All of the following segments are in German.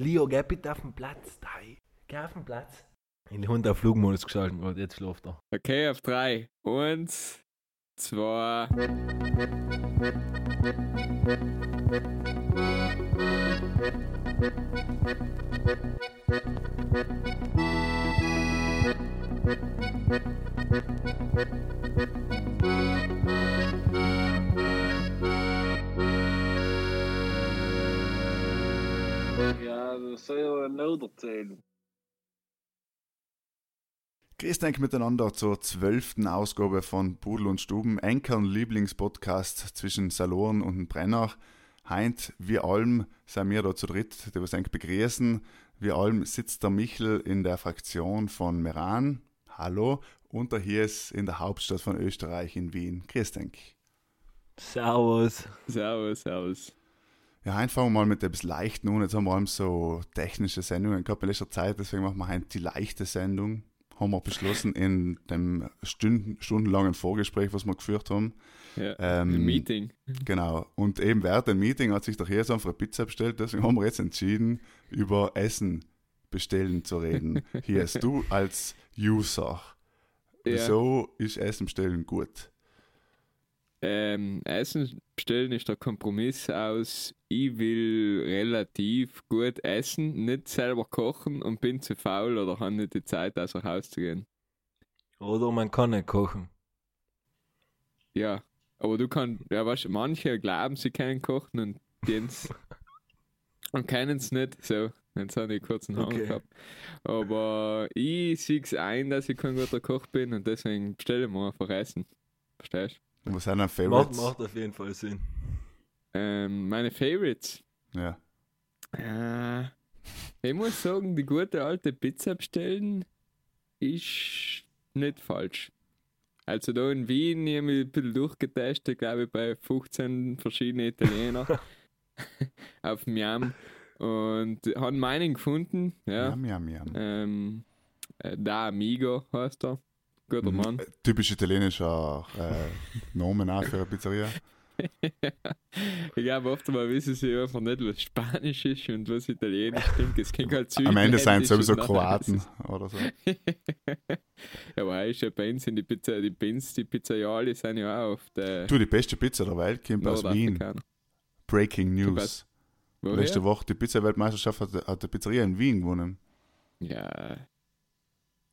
Leo, geh bitte auf den Platz. Drei. Geh auf den Platz. In den Hund auf Flugmodus geschalten, Gott, jetzt schläft er. Okay, auf drei. Eins, zwei. Das soll ja ein Lauder zählen. Grüß euch miteinander zur zwölften Ausgabe von Pudel und Stuben, Enkern Lieblingspodcast zwischen Saloren und Brenner. Heint, wir allem sind wir da zu dritt, die wir euch begrüßen. Wir allem sitzt der Michel in der Fraktion von Meran. Hallo. Und der hier ist in der Hauptstadt von Österreich in Wien. Grüß euch. Servus. Servus, servus. Ja, wir mal mit etwas Leichten an. Jetzt haben wir allem so technische Sendungen gehabt in letzter Zeit, deswegen machen wir heute die leichte Sendung. Haben wir beschlossen in dem Stunden, stundenlangen Vorgespräch, was wir geführt haben. Ja, Ähm, ein Meeting. Genau. Und eben während dem Meeting hat sich der Hirse einfach eine Pizza bestellt, deswegen haben wir jetzt entschieden, über Essen bestellen zu reden. Hier ist du als User. Ja. Wieso ist Essen bestellen gut? Ähm, Essen bestellen ist der Kompromiss aus, ich will relativ gut essen, nicht selber kochen und bin zu faul oder habe nicht die Zeit, aus dem Haus zu gehen. Oder man kann nicht kochen. Ja, aber du kannst, ja, weißt manche glauben, sie können kochen und dien's und können es nicht. So, jetzt habe ich kurz einen Hang Okay. gehabt. Aber ich sehe es ein, dass ich kein guter Koch bin und deswegen bestelle ich mir einfach Essen. Verstehst du? Was sind deine Macht, Favorites? macht auf jeden Fall Sinn. Ähm, meine Favorites. Ja. Äh, ich muss sagen, die gute alte Pizza bestellen ist nicht falsch. Also da in Wien, ich habe mich ein bisschen durchgetestet, glaube ich, bei 15 verschiedenen Italiener auf Miam und haben meinen gefunden, ja. Yum, yum, yum. Ähm, äh, da Amigo heißt er. Guter Mhm. Mann. Äh, Typisch italienischer äh, Name auch für eine Pizzeria. ich glaube, oft mal wissen sie einfach nicht, was Spanisch ist und was Italienisch klingt. Es klingt halt Am Ende sind es sowieso Kroaten oder so. ja, weißt du, bei uns sind die Pizza, die Pins, die Pizzaioli sind ja auch auf der Du, die beste Pizza der Welt kommt aus Wien. Breaking News. Letzte Woche die Pizza-Weltmeisterschaft hat, hat die Pizzeria in Wien gewonnen. Ja,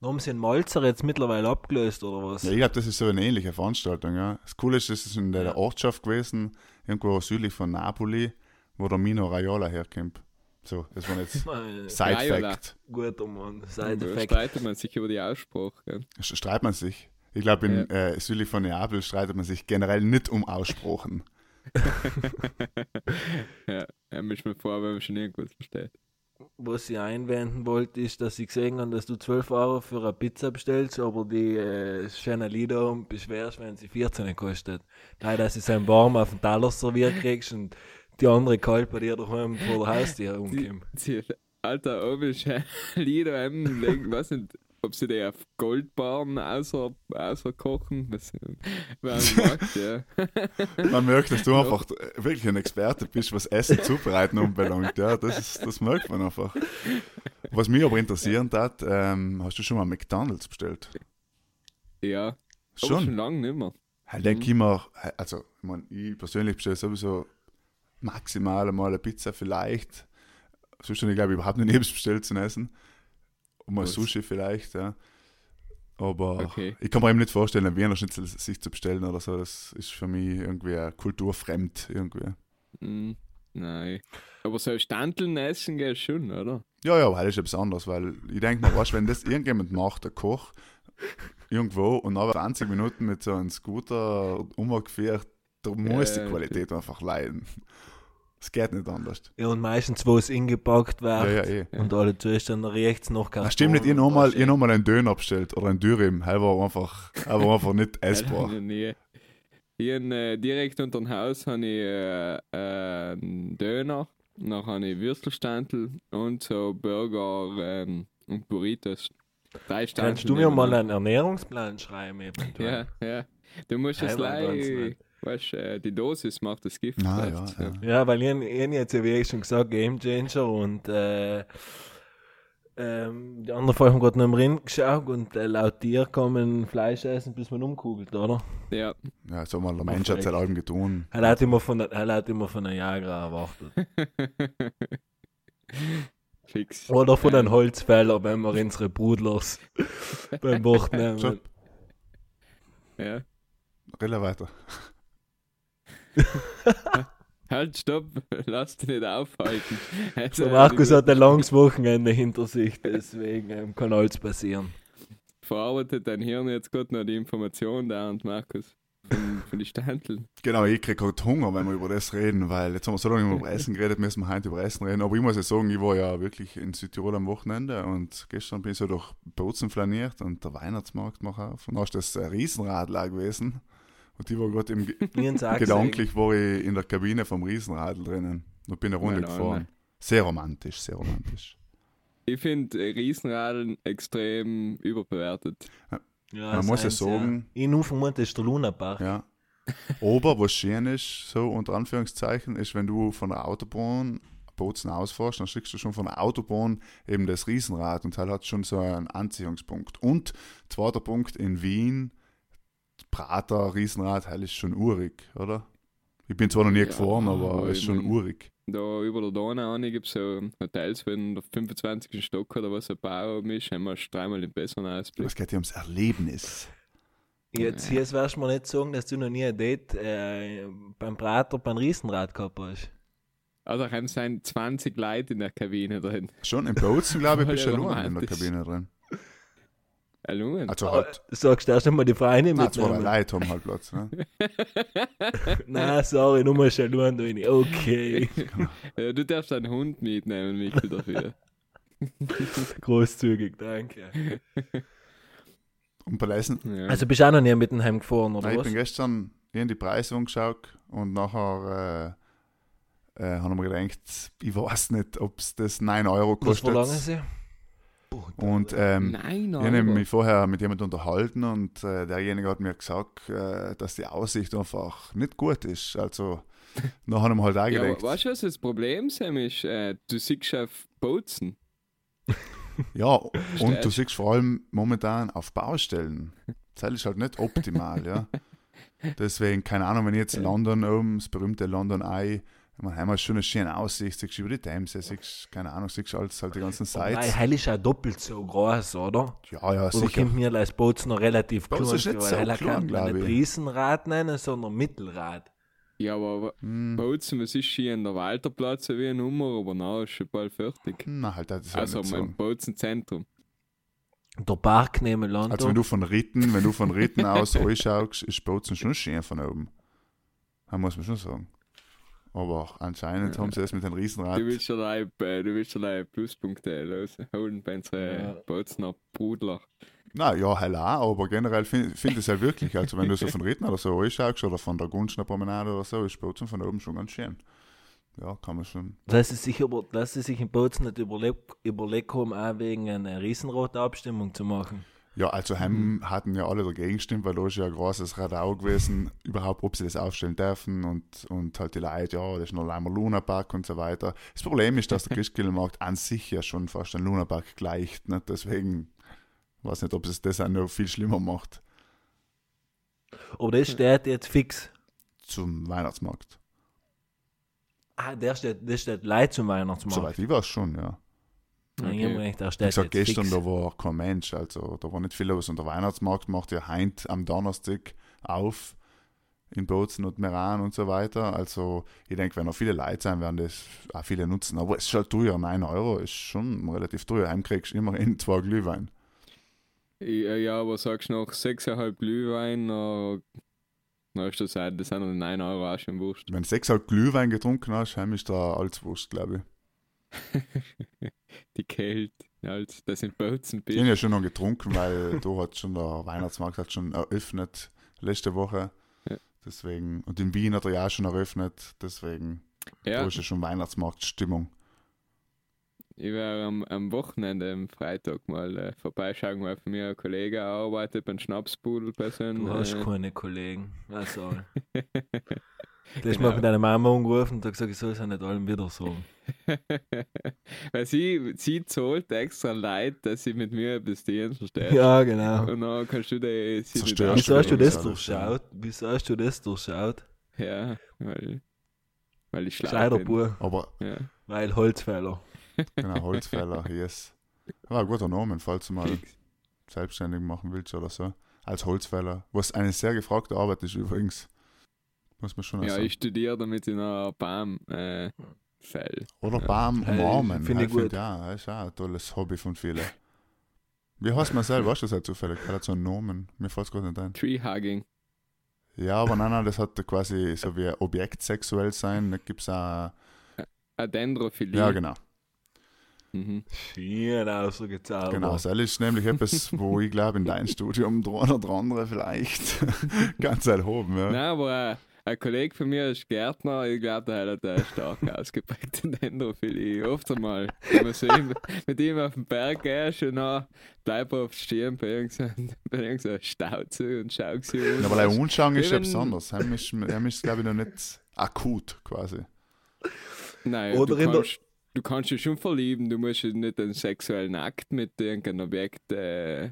Haben sie den Malzer jetzt mittlerweile abgelöst oder was? Ja, ich glaube, das ist so eine ähnliche Veranstaltung. Ja. Das Coole ist, das ist in der Ja. Ortschaft gewesen, irgendwo südlich von Napoli, wo der Mino Raiola herkommt. So, das war jetzt Side-Fact. Guter Mann. da Side-Effekt. streitet man sich über die Aussprache. Sch- Streitet man sich. Ich glaube, in äh, südlich von Neapel streitet man sich generell nicht um Aussprachen. ja, er mischt mir vor, wenn man schon irgendwas versteht. Was ich einwenden wollte, ist, dass ich gesehen habe, dass du 12 Euro für eine Pizza bestellst, aber die äh, Lieder und beschwerst, wenn sie 14 kostet. Nein, dass es einen warm auf den Teller serviert kriegst und die andere kalt bei dir daheim vor der Haustür umkommt. Sie, Alter, ist ein Lieder, weiß nicht, ob sie die auf Goldbarren außer, außer kochen. Das, ja. Man merkt, dass du einfach äh, wirklich ein Experte bist, was Essen zubereiten anbelangt. Ja, das, ist, das merkt man einfach. Was mich aber interessieren hat, ähm, hast du schon mal McDonalds bestellt? Ja, aber Schon? schon lange nicht mehr. Ich denke immer, also ich, mein, ich persönlich bestelle sowieso maximal einmal eine Pizza vielleicht. Sonst habe ich glaube ich überhaupt nicht etwas bestellt zum Essen. Mal? Sushi vielleicht, ja. Aber Okay. ich kann mir eben nicht vorstellen, einen Wiener Schnitzel sich zu bestellen oder so. Das ist für mich irgendwie ein kulturfremd irgendwie. Hm, nein. Aber so Standeln essen geht schon, oder? Ja, ja, aber das ist etwas anderes, weil ich denke mir, weißt, wenn das irgendjemand macht, der Koch, irgendwo und nach 20 Minuten mit so einem Scooter umgeführt, da muss Ja, die Qualität einfach leiden. Es geht nicht anders. Ja, und meistens, wo es ingepackt Ja, wird ja, eh. und alle zuerst dann riecht es noch Das stimmt nicht, ihr nochmal ihr noch mal einen Döner bestellt oder einen Dürüm, er war einfach, er war einfach nicht essbar. Noch nie. Hier in, äh, direkt unter dem Haus habe ich äh, äh, einen Döner, dann habe ich Würstelstandel und so Burger ähm, und Burritos. Drei. Kannst du mir mal einen Ernährungsplan schreiben? eventuell? Ja, ja. Du musst es nicht. Weißt, äh, die Dosis macht das Gift. Ah, ja, ja. Ja, weil ich, ich jetzt, ja, wie ich schon gesagt, Game Changer und äh, ähm, die anderen Folgen haben gerade noch im Rind geschaut und äh, laut dir kann man Fleisch essen, bis man umkugelt, oder? ja. Ja, so mal der Mensch hat seit allem getan. Er hat immer von, der- er hat immer von einem Jager erwartet. Fix. Oder von einem Holzfäller, wenn wir unsere Brudlers beim Bord nehmen. Ja. rede weiter. Halt, stopp, lass dich nicht aufhalten. Also, Der Markus du hat ein langes Wochenende hinter sich, deswegen ähm, kann alles passieren. verarbeitet dein Hirn jetzt gerade noch die Information da und Markus. Von, von die Standeln. Genau, ich krieg gerade Hunger, wenn wir über das reden, weil jetzt haben wir so lange über Essen geredet, müssen wir heute über Essen reden. Aber ich muss ja sagen, ich war ja wirklich in Südtirol am Wochenende und gestern bin ich so durch Bozen flaniert und der Weihnachtsmarkt macht auf. Und da ist das ein Riesenradler gewesen. Und ich war gerade im gedanklich war ich in der Kabine vom Riesenradl drinnen und bin eine Runde Nein, gefahren. Sehr romantisch, sehr romantisch. Ich finde Riesenradeln extrem überbewertet. Ja, Man muss ja sagen- Ich nur vermute, das ist der Lunapark. Ja. Aber was schön ist, so unter Anführungszeichen, ist, wenn du von der Autobahn Bozen ausfährst, dann schickst du schon von der Autobahn eben das Riesenrad und halt hat schon so einen Anziehungspunkt. Und zweiter Punkt in Wien, Prater, Riesenrad, halt ist schon urig, oder? Ich bin zwar noch nie Ja, gefahren, aber aber ist schon mein- urig. Da über der Donau gibt es so Hotels, wenn der 25. Stock oder was ein Baum ist, haben wir dreimal den besseren Ausblick. Es geht hier ums Erlebnis. Jetzt hier wirst du mir nicht sagen, dass du noch nie ein Date äh, beim Prater beim Riesenrad gehabt hast. Also haben sein 20 Leute in der Kabine drin. Schon in Bozen, glaube ich, bist du allein in der. Kabine drin. Erlungen. Also halt, du sagst erst einmal die Freunde na, zwei mitnehmen. Leute haben halt Platz. Ne? Nein, sorry, du musst ja nur rein. Okay, Ja, du darfst einen Hund mitnehmen, Mikkel, dafür. großzügig, danke. Und bei Leisen, Ja. Also bist du auch noch nie mit dem Heim gefahren, oder Nein, ich was? bin gestern in die Preise angeschaut und nachher äh, äh, haben wir gedacht, ich weiß nicht, ob es das 9 Euro Was kostet. verlangen sie? Und ähm, Nein, ich habe mich vorher mit jemandem unterhalten und äh, derjenige hat mir gesagt, äh, dass die Aussicht einfach nicht gut ist. Also, nachher haben wir halt auch Ja, weißt du, was das Problem Sam, ist? Äh, du siehst auf Bozen. ja, und du siehst vor allem momentan auf Baustellen. Das ist halt nicht optimal, ja. Deswegen, keine Ahnung, wenn ich jetzt. London oben, das berühmte London Eye, man haben wir schon eine schöne Aussicht, siehst du über die Themse, siehst, keine Ahnung, siehst du alles, halt die ganzen Nein, Sites. Heil ist ja doppelt so groß, oder? Ja, ja, Oder sicher. kommt mir als Boot noch relativ Bozen klein ist nicht so weil Heil klein, kann man nicht ich. Riesenrad nennen, sondern Mittelrad. Ja, aber, aber Hm, Bozen, was ist hier in der Walterplatz wie eine Nummer, aber na, ist schon bald fertig. na, halt, das ist Also nicht im so. Bozen Zentrum. Der Park neben Land. Also wenn du von Ritten, wenn du von Ritten aus anschaust, ist Bozen schon schön von oben. Das muss man schon sagen. Aber anscheinend Ja. haben sie das mit dem Riesenrad. Du willst schon ein, äh, du willst schon ein Pluspunkte los holen bei unseren Ja. Bozener Brudler. Na ja, hell auch, aber generell finde find ich es ja wirklich. Also wenn du so von Ritten oder so anschaust oder von der Gunschner Promenade oder so, ist Bozen von oben schon ganz schön. Ja, kann man schon. Dass sie sich, über, dass sie sich in Bozen nicht überlegt, überlegt haben, auch wegen einer riesenroten Abstimmung zu machen. Ja, also heim hatten ja alle dagegen gestimmt, weil da ist ja ein großes Radau gewesen, überhaupt, ob sie das aufstellen dürfen und, und halt die Leute, ja, das ist noch einmal Lunapark und so weiter. Das Problem ist, dass der Christkindlmarkt an sich ja schon fast ein Lunapark gleicht, ne? deswegen weiß nicht, ob es das auch noch viel schlimmer macht Aber das steht jetzt fix. zum Weihnachtsmarkt. Ah, der steht, der steht leid zum Weihnachtsmarkt. Soweit ich weiß schon, ja. Okay. ich Wie steht gesagt, jetzt gestern, fix. da war kein Mensch, also da war nicht viel los. Und der Weihnachtsmarkt macht ja heint am Donnerstag auf in Bozen und Meran und so weiter. Also ich denke, wenn noch viele Leute sein, werden das auch viele nutzen. Aber es ist halt teuer, 9 Euro ist schon relativ teuer. Heim kriegst du immerhin zwei Glühwein. Ja, ja, aber sagst du noch 6,5 Glühwein, na, na ist das, das sind noch 9 Euro auch schon wurscht. Wenn du sechs halt Glühwein getrunken hast, heim ist da alles wurscht, glaube ich. Die Kälte, halt, das sind Bozen Ich habe bist. ja schon noch getrunken, weil da hat schon der Weihnachtsmarkt hat schon eröffnet letzte Woche. Ja. Deswegen, und in Wien hat er ja auch schon eröffnet, deswegen da Ja, ist ja schon Weihnachtsmarktstimmung. Ich werde am, am Wochenende, am Freitag mal äh, vorbeischauen, weil von mir ein Kollege arbeitet beim Schnapsbudel bei so einem, Du hast äh, keine Kollegen. Was soll? Du hast Genau. mal mit deiner Mama angerufen und hat gesagt, ich soll es ja nicht allem wieder sagen. Weil sie, sie zahlt extra Leid, dass sie mit mir bis dahin versteht. Ja, genau. Und dann kannst du die sie Wieso hast du das durchschaut? Wieso hast du das durchschaut? Ja, weil, weil ich schlau Gescheiter bin. Aber Ja. weil Holzfäller. genau, Holzfäller, yes. War ein guter Name, falls du mal selbstständig machen willst oder so. Als Holzfäller. Was eine sehr gefragte Arbeit ist übrigens. Muss man schon Ja, sagen. ich studiere damit in einer Baum äh, Fell. Oder Ja. Baum Hey, umarmen. finde ich Hey, gut. Ja, das ist auch ein tolles Hobby von vielen. Wie heißt man selber? Weißt du das halt zufällig? Hat so einen Namen. Mir fällt es gerade nicht ein. Tree Hugging. Ja, aber nein, nein, das hat quasi so wie Objekt sexuell sein. Da gibt es auch. A Dendrophilie. Ja, genau. Mhm. Schön ausgezaubert. Genau, das ist nämlich etwas, wo ich glaube, in deinem Studium dran oder andere vielleicht ganz erhoben. Ja. Nein, aber äh, ein Kollege von mir ist Gärtner, ich glaube, der hat eine stark ausgeprägte Dendrophilie. Oft einmal, wenn man so ihm, mit ihm auf den Berg gehst und dann bleib auf stehen bei irgendeinem bei irgendeinem Stauze und schau sie an. Aber ein Unschauen ist ja besonders. Heim ist, ist glaube ich, noch nicht akut quasi. Nein, Oder du, in der- kannst, du kannst dich schon verlieben, du musst ja nicht einen sexuellen Akt mit irgendeinem Objekt äh,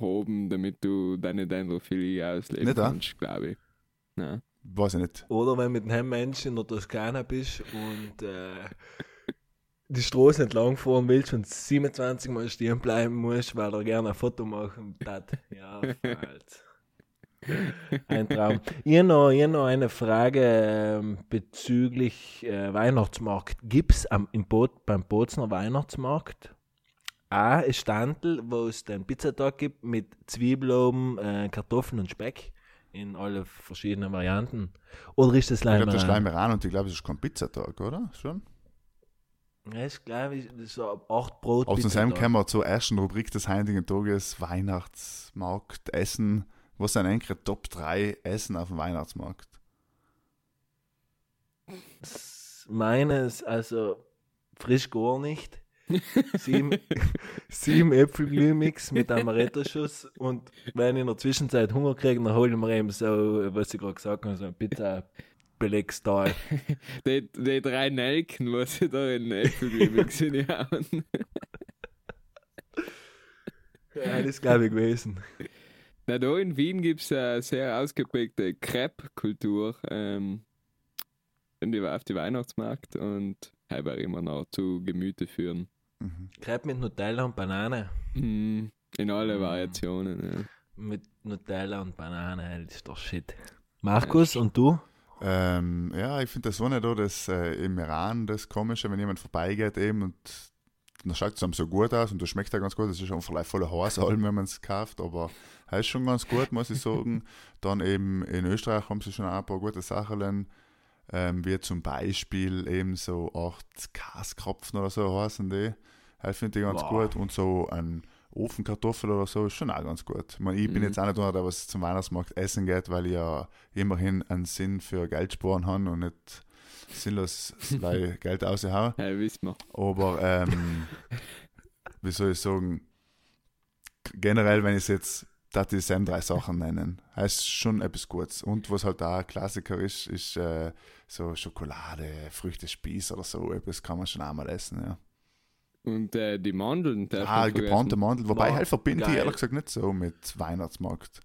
haben, damit du deine Dendrophilie ausleben Nicht, kannst, glaube ich. Nein. Weiß ich nicht. Oder wenn du mit einem Menschen in der Toskana bist und äh, die Straße entlang fahren willst und 27 Mal stehen bleiben musst, weil er gerne ein Foto machen hat. Ja, falsch. Ein Traum. Ihr noch, noch eine Frage ähm, bezüglich äh, Weihnachtsmarkt. Gibt es im Boot, beim Bozner Weihnachtsmarkt auch ein Standel, wo es den Pizzatag gibt mit Zwiebeln, äh, Kartoffeln und Speck in alle verschiedenen Varianten? Oder ist das Ich glaube, das Leimer? schleimen wir an und ich glaube, es ist kein Pizzatag, oder? Schon? Ja, ich glaube, ich- das ist 8 Brot. Aus dem kommen wir zur ersten Rubrik des heutigen Tages: Weihnachtsmarkt, Essen. Was sind eigentlich Top 3 Essen auf dem Weihnachtsmarkt? Meines, also frisch gar nicht. Sieben, sieben Äpfelglühmix mit Amaretto-Schuss und wenn ich in der Zwischenzeit Hunger kriege, dann hole ich mir eben so, was ich gerade gesagt habe, so ein Pizza-Belegsteil. Die, die drei Nelken, was sie da in Äpfelglühwein sind, ja. ja, das glaube ich gewesen. Na, da in Wien gibt es eine sehr ausgeprägte Crepe-Kultur. Ähm, die auf die Weihnachtsmarkt und habe immer noch zu Gemüte führen. Mhm. Crepe mit Nutella und Banane. Mm, in alle Mm. Variationen. Mit Nutella und Banane, das ist doch shit. Markus, und du? Ähm, ja, ich finde das so nicht da, dass äh, im Iran das Komische, wenn jemand vorbeigeht eben und dann schaut es einem so gut aus und das schmeckt ja ganz gut. Das ist schon vielleicht voller Haarsalm, wenn man es kauft, aber er ist schon ganz gut, muss ich sagen. Dann eben in Österreich haben sie schon ein paar gute Sachen, ähm, wie zum Beispiel eben so acht Kaskropfen oder so heißen die. Das finde ich ganz Wow. gut. Und so ein Ofenkartoffel oder so ist schon auch ganz gut. Ich, meine, ich bin Mhm. jetzt auch nicht einer, der was zum Weihnachtsmarkt essen geht, weil ich ja immerhin einen Sinn für Geld sparen habe und nicht sinnlos Geld raushauen. Ja, wissen wir. Aber ähm, wie soll ich sagen, generell, wenn ich es jetzt, dass die Sam drei Sachen nennen, heißt schon etwas Gutes. Und was halt auch ein Klassiker ist, ist äh, so Schokolade, Früchtespieß oder so, etwas kann man schon einmal essen. Ja. Und äh, die Mandeln, Ah, gebrannte Mandel, wobei halt verbinde ich geil. ehrlich gesagt nicht so mit Weihnachtsmarkt.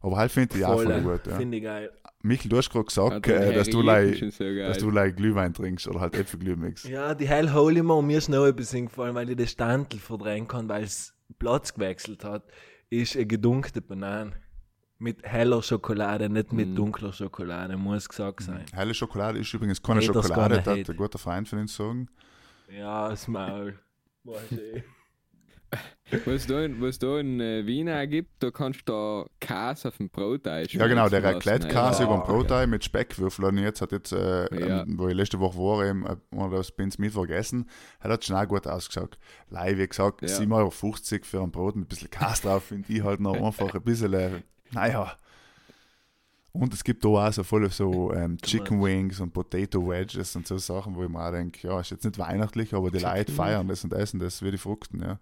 Aber halt finde ich auch voll gut. Ja. Finde ich geil. Michel, du hast gerade Ah, gesagt, die äh, dass du so geil. dass du lei Glühwein trinkst oder halt Äpfelglühmix. Ja, die Heil hole ich mir und mir ist noch etwas eingefallen, weil ich den Standel verdrängen kann, weil es Platz gewechselt hat, ist eine gedunkte Banane. Mit heller Schokolade, nicht mit Mm. dunkler Schokolade, muss gesagt sein. Helle Schokolade ist übrigens keine Haters Schokolade, gonna das hat hate. ein guter Freund von uns sagen. Ja, das Maul. Weiß ich. Was da, in, was da in äh, Wien auch gibt, da kannst du da Käse auf dem Brot einschmeißen. Ja, genau, der Raclette-Käse über dem Brotei mit Speckwürfel. Und jetzt hat jetzt, äh, Ja. ähm, wo ich letzte Woche war, eben, äh, oder das bin ich Mittwoch gegessen, hat hat schon auch gut ausgeschaut. Lei, wie gesagt, Ja. 7,50 Euro für ein Brot mit ein bisschen Käse drauf, finde ich halt noch einfach ein bisschen, äh, naja. Und es gibt da auch so voll so ähm, Chicken Wings und Potato Wedges und so Sachen, wo ich mir auch denke, ja, ist jetzt nicht weihnachtlich, aber die Leute feiern das und essen das wie die Fruchten, ja.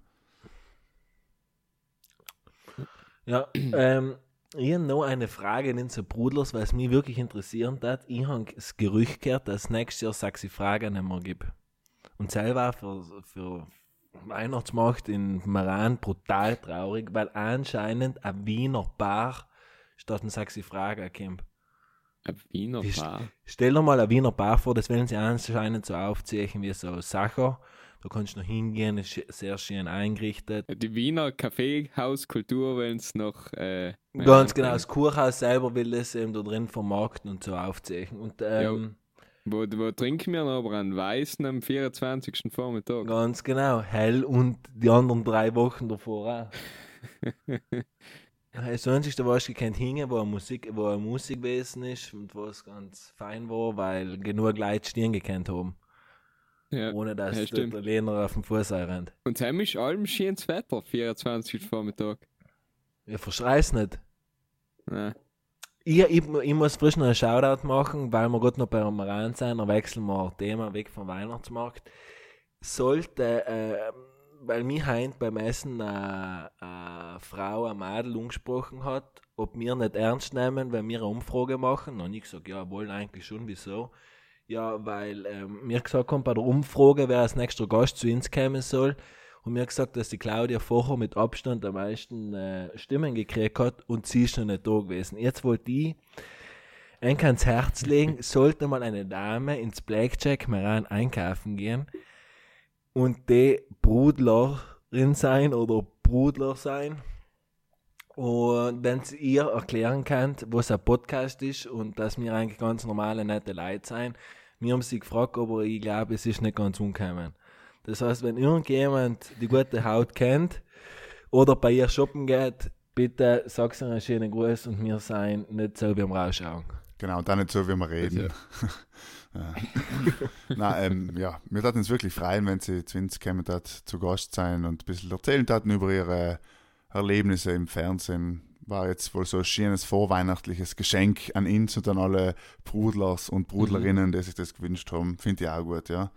Ja, ähm, ich habe noch eine Frage in den Brudlers, weil es mich wirklich interessieren hat. Ich habe das Gerücht gehört, dass nächstes Jahr Saxi Frage nicht mehr gibt. Und selber für, für Weihnachtsmarkt in Maran brutal traurig, weil anscheinend ein Wiener Bar statt ein Saxi Frage kommt. Ein Wiener Bar. Stell dir mal ein Wiener Bar vor, das wollen sie anscheinend so aufzeichnen wie so Sacher. Da kannst du noch hingehen, ist sehr schön eingerichtet. Die Wiener Kaffeehauskultur, wenn es noch. Äh, Ganz genau, das Kurhaus selber will das eben da drin vermarkten und so aufzeichnen. Und ähm, Wo, wo trinken wir noch aber einen Weißen am 24. Vormittag? ganz genau, hell und die anderen drei Wochen davor auch. Das Einzige, was ich kennt hingen, wo eine Musik, wo eine Musik gewesen ist und wo es ganz fein war, weil genug Leute Stirn gekannt haben, Ja. ohne dass ja, der. Italiener auf dem Fuß rennt. Und heim ist allem schönes Wetter, 24. Vormittag. Ich verschrei's nicht. Nein. Ich, ich, ich muss frisch noch einen Shoutout machen, weil wir gerade noch bei Amaran sein, dann wechseln wir Thema weg vom Weihnachtsmarkt. Sollte, äh, weil mich heint beim Essen eine, eine Frau, eine Madel angesprochen hat, ob wir nicht ernst nehmen, wenn wir eine Umfrage machen. Und ich gesagt, ja, wohl eigentlich schon, wieso? Ja, weil ähm, mir gesagt haben, bei der Umfrage, wer als nächster Gast zu uns kommen soll. Und mir gesagt, dass die Claudia vorher mit Abstand am meisten äh, Stimmen gekriegt hat und sie ist noch nicht da gewesen. Jetzt wollte ich ein ans Herz legen, sollte mal eine Dame ins Blackjack Maran einkaufen gehen und die Brudlerin sein oder Brudler sein. Und wenn sie ihr erklären kann, was ein Podcast ist und dass wir eigentlich ganz normale, nette Leute sein. Wir haben sie gefragt, aber ich glaube, es ist nicht ganz ungekommen. Das heißt, wenn irgendjemand die gute Haut kennt oder bei ihr shoppen geht, bitte sag sie einen schönen Gruß und wir sein nicht so wie am Rausschauen. Genau, und dann nicht so, wie wir reden. ja. Nein, ähm, ja, wir würden uns wirklich freuen, wenn sie zu uns kommen hat, zu Gast sein und ein bisschen erzählen hatten über ihre Erlebnisse im Fernsehen. War jetzt wohl so ein schönes vorweihnachtliches Geschenk an uns und an alle Brudlers und Brudlerinnen, die sich das gewünscht haben. Finde ich auch gut, ja.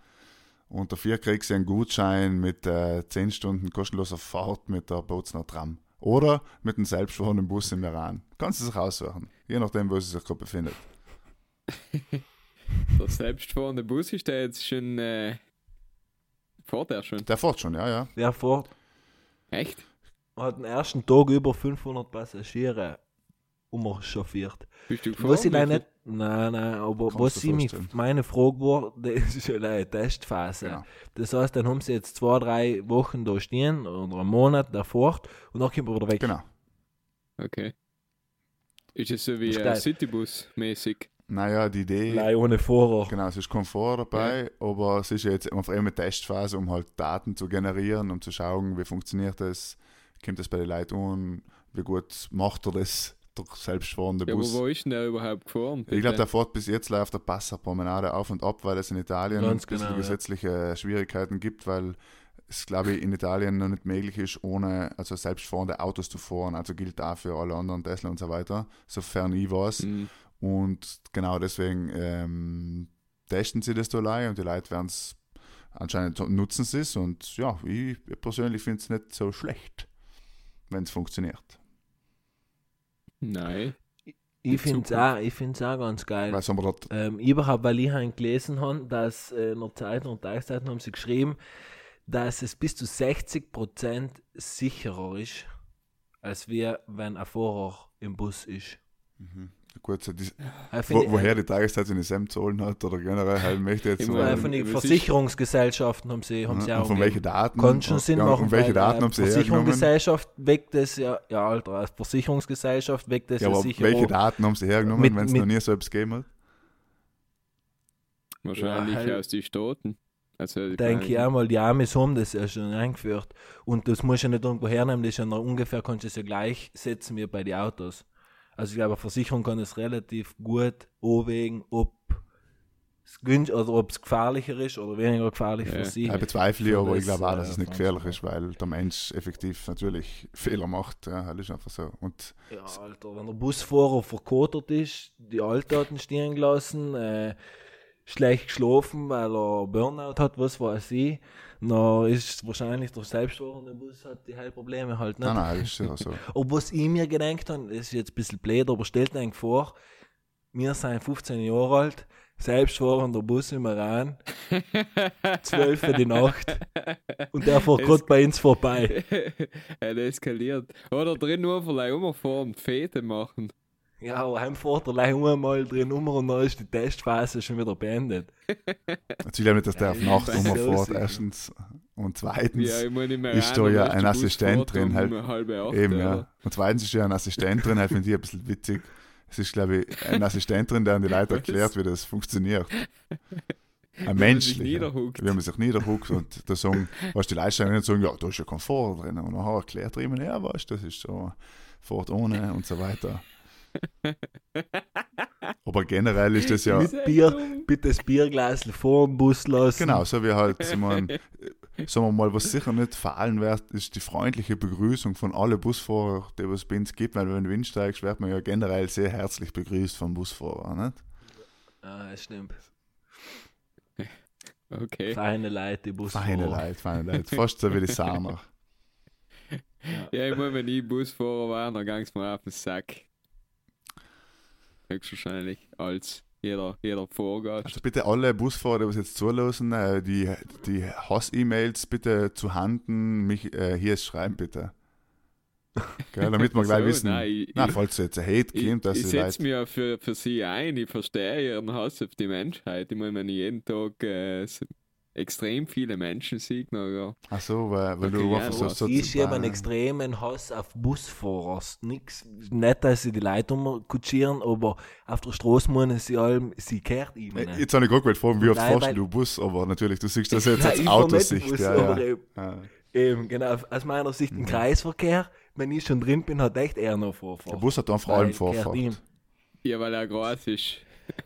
Und dafür kriegst du einen Gutschein mit äh, 10 Stunden kostenloser Fahrt mit der Bozner Tram. Oder mit einem selbstfahrenden Bus im Iran. Kannst du sich aussuchen. Je nachdem, wo sie sich gerade befindet. Der selbstfahrende Bus ist der jetzt schon. Äh, fährt er schon? Der fährt schon, ja, ja. Der fährt, Echt? Hat den ersten Tag über 500 Passagiere umchauffiert. Bist du Was ich nicht, nein, nein, aber Kannst was sie mich, meine Frage war, das ist ja eine Testphase. Genau. Das heißt, dann haben sie jetzt zwei, drei Wochen da stehen oder einen Monat davor und dann kommt er wieder weg. Genau. Okay. Ist es so wie Das ist äh, geil. Citybus mäßig? Naja, die Idee, Nein, ohne Fahrer. genau, es ist Komfort dabei, aber es ist ja jetzt allem eine Testphase, um halt Daten zu generieren, um zu schauen, wie funktioniert das, kommt das bei den Leuten an, wie gut macht er das, der selbstfahrende Ja, aber Bus. wo ist denn der überhaupt gefahren? ich glaube, der fährt bis jetzt läuft der Passapromenade auf und ab, weil es in Italien Ganz ein bisschen genau, ja. gesetzliche Schwierigkeiten gibt, weil es, glaube ich, in Italien noch nicht möglich ist, ohne also selbstfahrende Autos zu fahren. Also gilt auch für alle anderen Tesla und so weiter, sofern ich weiß. Mhm. Und genau deswegen ähm, testen sie das da allein und die Leute werden es anscheinend nutzen sie es und ja, ich persönlich finde es nicht so schlecht, wenn es funktioniert. Nein. Ich finde es auch, ich find's auch ganz geil. Sagen wir dort, Ähm, überhaupt, weil ich halt gelesen habe, dass äh, in der Zeitung und Tageszeiten haben sie geschrieben, dass es bis zu 60% sicherer ist, als wir, wenn ein Fahrer im Bus ist. Gut, so die, Ich wo, woher die Tageszeit in Sam zahlen hat oder generell halt möchte jetzt Immer Äh, von den Versicherungsgesellschaften haben sie, haben sie ja, auch und von welchen Daten Kann schon Sinn ja, machen. und welche weil, Daten äh, haben sie hergenommen? Versicherungsgesellschaft weckt das ja, ja, Alter, als Versicherungsgesellschaft weckt das Ja, ja, aber sicher. welche. Daten haben sie hergenommen, Mit- wenn es mit- noch nie so etwas gegeben hat? Wahrscheinlich Ja, halt- aus den Staaten. Also, Denke ich auch mal, die Amis haben das ja schon eingeführt. Und das musst du ja nicht irgendwo hernehmen, das ist ja noch ungefähr, kannst du es ja gleichsetzen wie bei den Autos. Also ich glaube, eine Versicherung kann das relativ gut abwägen, ob es günst, oder ob es gefährlicher ist oder weniger gefährlich Ja. für sie. Bezweifle ich, Für aber ich glaube auch, äh, dass es nicht gefährlich ist, weil der Mensch effektiv natürlich Fehler macht. Ja, das ist einfach so. Und Ja, Alter, wenn der Busfahrer verkotert ist, die Altdaten stehen gelassen, äh, schlecht geschlafen, weil er Burnout hat, was weiß ich, dann ist wahrscheinlich der selbstfahrende Bus hat die halt Probleme halt nicht. nein, nein, ist ja so. Ob was ich mir gedacht habe, ist jetzt ein bisschen blöd, aber stellt euch vor, wir sind 15 Jahre alt, selbstfahrender Bus im Iran, 12 Uhr die Nacht und der fährt gerade bei uns vorbei. er eskaliert. Oder drin nur vielleicht umfahren, Fete machen. Ja, aber fährt er gleich einmal drin um und dann ist die Testphase schon wieder beendet. Jetzt will ich nicht, dass der auf Nacht rumfährt, sicher. erstens. Und zweitens, Ja, ist da ja ein Assistent fährt drin, um halt. halbe acht, eben, oder? ja. Und zweitens ist ja ein Assistent drin, halt finde ich ein bisschen witzig. Es ist, glaube ich, ein Assistent drin, der an die Leute Was? erklärt, wie das funktioniert. Ein menschlicher. niederhuckt. Wie man sich niederhuckt und da sagen, was die Leute nicht sagen, ja, da ist ja Komfort drin. Und nachher erklärt er ihm, ja, weißt du, das ist so, fährt ohne und so weiter. Aber generell ist das ja, Mit Bier, bitte das Bierglas vor dem Bus lassen. genau, so wie halt, ich sagen wir mal, was sicher nicht fallen wird, ist die freundliche Begrüßung von allen Busfahrern, die es bei uns gibt, weil wenn du in den Wind steigst, wird man ja generell sehr herzlich begrüßt vom Busfahrer, nicht? Ah, das stimmt. Okay. Feine Leute, die Busfahrer. Feine Leute, feine Leute, fast so wie die Sarner. Ja, ich meine, wenn ich Busfahrer war, dann ging es mir auf den Sack. Höchstwahrscheinlich als jeder, jeder Vorgast. Also bitte alle Busfahrer, die was jetzt zulassen, äh, die, die Hass-E-Mails bitte zu Handen mich äh, hier schreiben, bitte. Gell, damit wir gleich So, wissen, nein, ich- na, falls es jetzt ein Hate Ich, kommt, dass ich die setze mich ja für, für sie ein, ich verstehe ihren Hass auf die Menschheit. Ich meine, wenn ich jeden Tag äh, extrem viele Menschen dann ja. Ach so, weil, weil du einfach ja, so... so Ich habe einen extremen Hass auf Busfahrer. Nix, nicht, dass sie die Leute umkutschieren, aber auf der Straße meinen sie allem, sie kehrt ihm. äh, Jetzt habe ich gerade gefragt, wie oft fährst du Bus, aber natürlich, du siehst das jetzt als Autosicht. Bus, Ja, ja. eben- Ja. Eben, genau, aus meiner Sicht Mhm. ein Kreisverkehr. Wenn ich schon drin bin, hat echt er noch Vorfahrt. Der Bus hat dann vor allem. Vorfahrt. ja, weil er groß ist.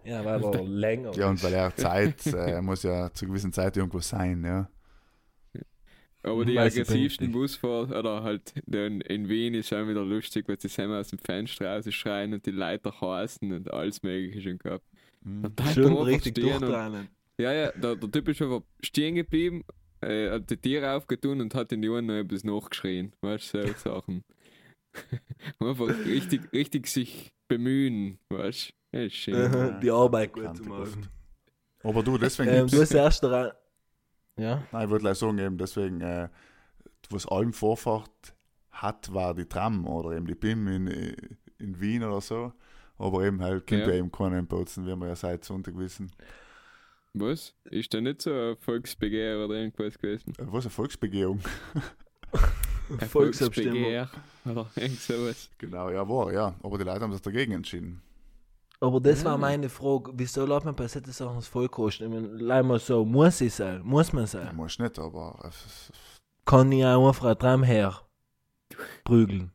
Ja, weil er länger Ja, und weil er Zeit, äh, er muss ja zu gewissen Zeit irgendwo sein, ja. Aber die sie aggressivsten. Busfahrer, oder halt in, in Wien ist auch wieder lustig, weil sie selber aus dem Fenster raus schreien und die Leute heißen und alles Mögliche schon gehabt. Mhm. Schön richtig durchtrennen. Ja, ja, der, der Typ ist einfach stehen geblieben, äh, hat die Tiere aufgetun und hat in die Ohren noch etwas nachgeschrien. Weißt du, so Sachen. einfach richtig, richtig sich bemühen, weißt du. Ja, ist schön. Die Arbeit gut zu machen. Aber du, deswegen Ähm, du hast erst daran. Ja? Nein, ich wollte gleich sagen, eben deswegen, äh, was allem Vorfahrt hat, war die Tram oder eben die BIM in, in Wien oder so. Aber eben halt kommt ja, eben keiner in Bozen, wie wir ja seit Sonntag wissen. Was? Ist da nicht so ein Volksbegehr oder irgendwas gewesen? Äh, Was eine Volksbegehung. Volksabstimmung. Oder irgend sowas. Genau, ja, war, ja. Aber die Leute haben sich dagegen entschieden. Aber das war Ja. meine Frage. Wieso lässt man bei solchen Sachen das voll kosten? Ich meine, leih mal so, muss ich sein? Muss man Ja, sein? muss nicht, aber äh, es- Kann ich auch einfach ein Tram her prügeln?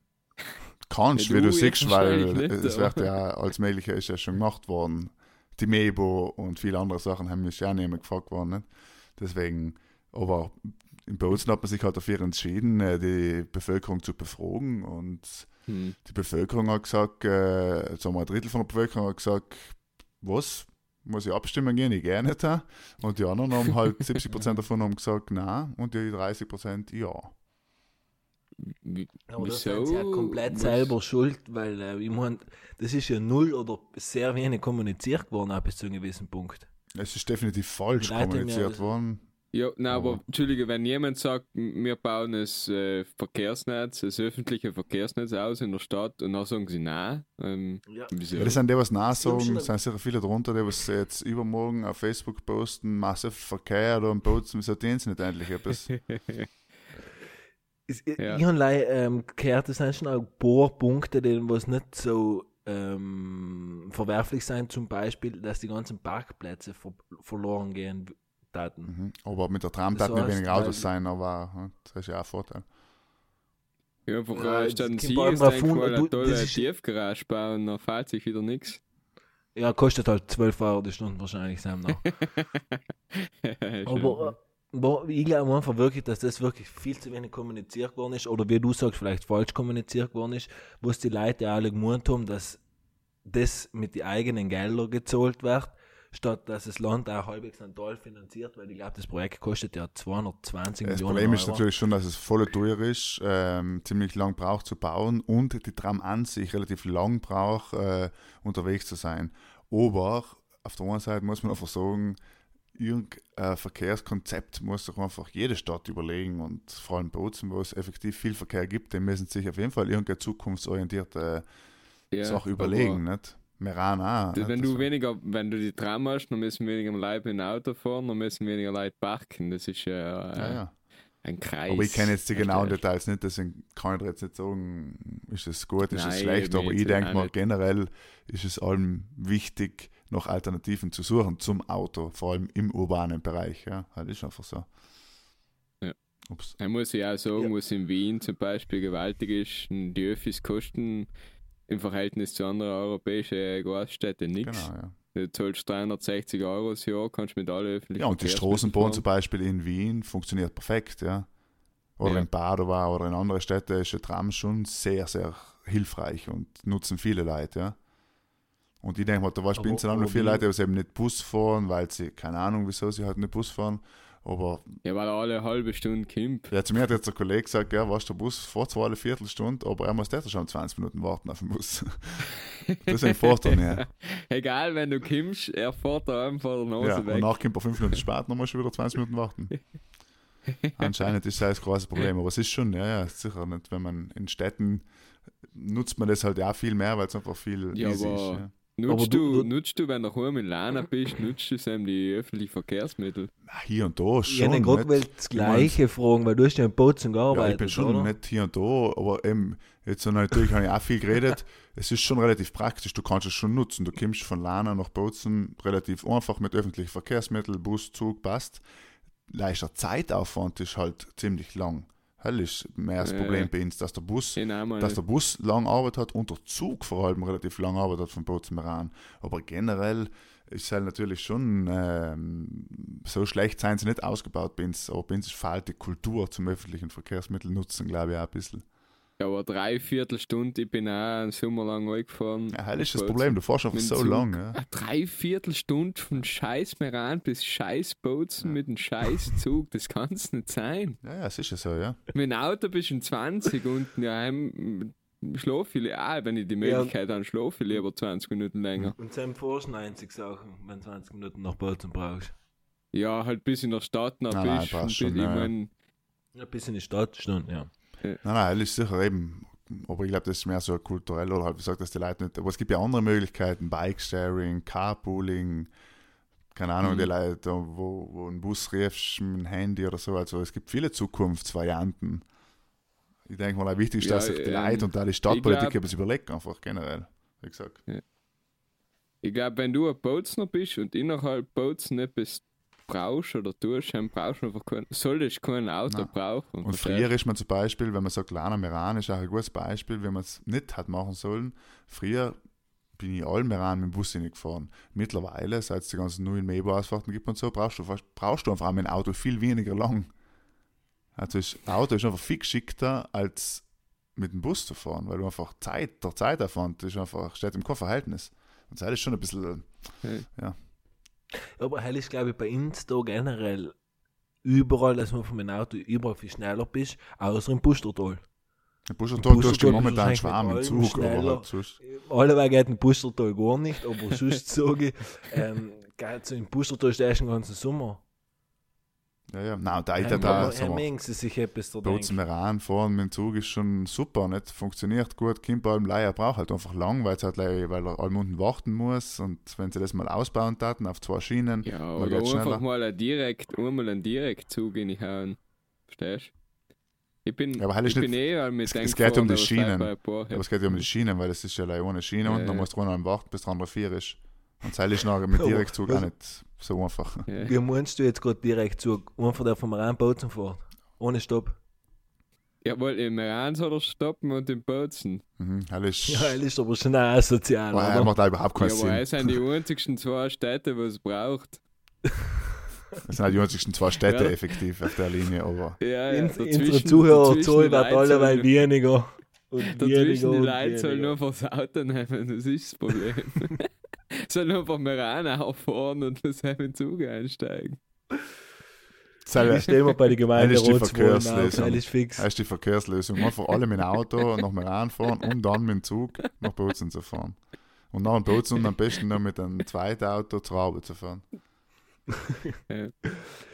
kannst, Ja, wie du du siehst, weil nicht, es wird ja als Mögliche ist ja schon gemacht worden. Die Mebo und viele andere Sachen haben mich ja nicht mehr gefragt worden. Nicht? Deswegen, aber in Bozen hat man sich halt dafür entschieden, äh, die Bevölkerung zu befragen und Hm. die Bevölkerung hat gesagt, äh, sagen wir ein Drittel von der Bevölkerung hat gesagt, was, muss ich abstimmen gehen, ich gehe nicht. äh. Und die anderen haben halt 70% davon haben gesagt, nein und die 30% ja. Wie- Aber das sie ja komplett selber schuld, weil äh, ich mein, das ist ja null oder sehr wenig kommuniziert worden auch bis zu einem gewissen Punkt. Es ist definitiv falsch ja kommuniziert das- worden. Ja, nein, aber Aber- Entschuldige, wenn jemand sagt, wir bauen das äh, Verkehrsnetz, das öffentliche Verkehrsnetz aus in der Stadt und dann sagen sie nein, ähm, Ja. Ja, das sind die, was nachsagen, schon- es sind sicher viele drunter, die was jetzt übermorgen auf Facebook posten, massiv Verkehr oder im Boot, wieso tun sie nicht endlich etwas? Ja. ich habe leider ähm, gehört, es sind schon auch ein paar Punkte, die was nicht so ähm, verwerflich sind, zum Beispiel, dass die ganzen Parkplätze ver verloren gehen taten. Mhm. Aber mit der Tram Das darf nicht heißt, weniger Autos sein, aber das ist ja auch ein Vorteil. ja, vor Ja, allem dann sie ist eine tolle das ist- Tiefgarage bauen, dann fällt sich wieder nichts. Ja, kostet halt 12 Euro die Stunde wahrscheinlich, Sam noch. Aber, äh, ich glaube einfach wirklich, dass das wirklich viel zu wenig kommuniziert worden ist, oder wie du sagst, vielleicht falsch kommuniziert worden ist, wo es die Leute alle gemeint haben, dass das mit den eigenen Geldern gezahlt wird, statt dass das Land auch halbwegs Teil finanziert, weil ich glaube, das Projekt kostet ja 220 Das Millionen Problem ist Euro. natürlich schon, dass es voll teuer ist, ähm, ziemlich lang braucht zu bauen und die Tram an sich relativ lang braucht, äh, unterwegs zu sein. Aber auf der einen Seite muss man einfach sagen, irgendein Verkehrskonzept muss sich einfach jede Stadt überlegen und vor allem Bozen, wo es effektiv viel Verkehr gibt, die müssen sich auf jeden Fall irgendeine zukunftsorientierte Ja, Sache aber überlegen, nicht? Meran auch. d- nicht? Wenn du war- weniger, wenn du die Tram hast, dann müssen weniger Leute dem Auto fahren, dann müssen weniger Leute parken. Das ist ja, äh, ja, ja. ein Kreis. Aber ich kenne jetzt die genauen? Details nicht, deswegen kann ich jetzt nicht sagen, ist es gut, ist es schlecht, aber ich denke mal, nicht. generell ist es allem wichtig, noch Alternativen zu suchen zum Auto, vor allem im urbanen Bereich. Ja, das ist einfach so. Ja. Ups. Da muss ich auch sagen, Ja. was in Wien zum Beispiel gewaltig ist, die Öffis kosten im Verhältnis zu anderen europäischen Großstädten nichts. Genau, ja. Du zahlst 360 Euro das Jahr, kannst mit allen öffentlichen Ja, und die Straßenbahn zum. Beispiel in Wien funktioniert perfekt, ja. Oder Ja. in Padova oder in anderen Städten ist der Tram schon sehr, sehr hilfreich und nutzen viele Leute, ja. Und ich denke mal, da war Aber- insgesamt noch viele Leute, die eben nicht Bus fahren, weil sie, keine Ahnung, wieso sie halt nicht Bus fahren. Aber Ja, weil alle halbe Stunde kommt. ja, zu mir hat jetzt der Kollege gesagt, ja, was der Bus fährt zwar alle Viertelstunde, aber er muss jetzt schon 20 Minuten warten auf den Bus. Deswegen fährt er nicht. Egal, wenn du kommst, er fährt da einfach der Nase Ja, und weg. danach kommt er fünf Minuten später, dann muss er wieder 20 Minuten warten. Anscheinend ist das ein großes Problem, aber es ist schon, ja, ja, ist sicher nicht, wenn man in Städten nutzt man das halt auch viel mehr, weil es einfach viel Ja, easy aber- ist. Ja. Nutzt, du- du, du- nutzt du, wenn du heim in Lana bist, nutzt du eben die öffentlichen Verkehrsmittel? Hier und da Ich schon. hätte gerade nicht. das Gleiche fragen, weil du hast ja in Bozen Ja, gearbeitet, ich bin schon oder? nicht hier und da, aber eben, jetzt natürlich habe ich auch viel geredet. Es ist schon relativ praktisch, du kannst es schon nutzen. Du kommst von Lana nach Bozen relativ einfach mit öffentlichen Verkehrsmitteln, Bus, Zug, passt. Leichter Zeitaufwand ist halt ziemlich lang. Ist mehr das Ja. Problem bei uns, dass der Bus einmal dass der Bus lang Arbeit hat und der Zug vor allem relativ lang Arbeit hat von Bozen. Aber generell ist es halt natürlich schon ähm, so schlecht sein sie nicht ausgebaut bei uns, aber bei uns fehlt die Kultur zum öffentlichen Verkehrsmittel nutzen, glaube ich, auch ein bisschen. Ja, aber dreiviertel Stunde, ich bin auch einen Sommer lang angefahren. Ja, halt ist das. Problem, du fährst einfach so Zug. lang. Ja. Eine Dreiviertelstunde von scheiß Meran bis scheiß Bozen mit dem scheiß Zug, das kann es nicht sein. ja, ja, es ist ja so, ja. Mit dem Auto bist du in 20 und ja, schlafe ich, ah, wenn ich die Möglichkeit habe, schlafe ich lieber 20 Minuten länger. Und dann fährst du 90 Sachen, wenn du 20 Minuten nach Bozen brauchst. Ja, halt bis in der Stadt noch Nein, bist. schon, ja, ich ja. mein, Ja, bis in die Stadt, Stunde, ja. Nein, nein, das ist sicher eben. Aber ich glaube, das ist mehr so kulturell oder halt, wie gesagt, dass die Leute nicht. Aber es gibt ja andere Möglichkeiten: Bike-Sharing, Carpooling, keine Ahnung, Mhm. die Leute, wo, wo ein Bus riefst dem Handy oder so. Also es gibt viele Zukunftsvarianten. Ich denke mal, wichtig ist, Ja, dass sich die ähm, Leute und auch die Stadtpolitik etwas überlegen, einfach generell. Wie gesagt. ich glaube, wenn du ein Bozner bist und innerhalb Bozen etwas brauchst oder tust, dann brauchst du einfach kein, solltest kein Auto Nein. brauchen. Und früher ist man zum Beispiel, wenn man sagt, Lana Meran ist auch ein gutes Beispiel, wenn man es nicht hat machen sollen. Früher bin ich all Meran mit dem Bus hingefahren. Mittlerweile, seit es die ganzen neuen Mebo-Ausfahrten gibt und so, brauchst du, brauchst du einfach dem Auto viel weniger lang. Also das Auto ist einfach viel geschickter, als mit dem Bus zu fahren, weil du einfach Zeit, der Zeitaufwand ist einfach, steht im Verhältnis. Und das ist schon ein bisschen, Aber hell ist, glaube ich, bei uns da generell überall, dass man von meinem Auto überall viel schneller bist, außer im Pustertal. Bus und Bus du momentan Schwarm im Zug, aber schneller. halt sonst. Alle geht im Pustertal gar nicht, aber sonst sage ich, ähm, so im Pustertal stehst du den ganzen Sommer. Ja, ja. Nein, da, da, Ähm, da, mengen sie sich etwas da fahren mit dem Zug ist schon super, nicht? Funktioniert gut. Kind bei allem Leier braucht halt einfach lang, weil, halt, gleich- weil er allem unten warten muss. Und wenn sie das mal ausbauen taten auf zwei Schienen, Ja, oder einfach schneller. mal ein direkt, einmal einen Direktzug reinhauen. Verstehst du? Ich bin, Ja, aber halt ich ist bin eh mit es- dem es geht um die es Schienen. bei ein paar, Aber es geht ja um die Schienen, weil das ist ja gleich ohne Schiene und Ja, dann ja. musst du noch warten, bis der andere vier ist. Und das ist nachher mit Aber Direktzug auch nicht so einfach. Ja. Wie meinst du jetzt gerade direkt zu, einfach der vom Rhein Bozen fährt? Ohne Stopp. Jawohl, im Iran soll er stoppen und im Bozen. Mhm, hell ist, Ja, er ist aber schon auch asozial, Boah, er macht auch überhaupt keinen Ja, aber Sinn. es sind die einzigsten zwei Städte, wo es braucht. Das sind auch die einzigsten zwei Städte Ja. effektiv auf der Linie, aber Ja, ja, Unsere Zuhörer dazwischen zahlen die wird Leute alle weil sollen- weniger. Und weniger Dazwischen die und Leute sollen weniger. nur fürs Auto nehmen, das ist das Problem. sollen einfach Meran auffahren und das mit dem Zug einsteigen. Ich stehe mal bei der Gemeinde Das ist die Verkehrslösung. das ist die Verkehrslösung. Einfach alle mit dem Auto nach Meran fahren und dann mit dem Zug nach Bozen zu fahren. Und nach dem Bozen und am besten noch mit einem zweiten Auto zur Arbeit zu fahren.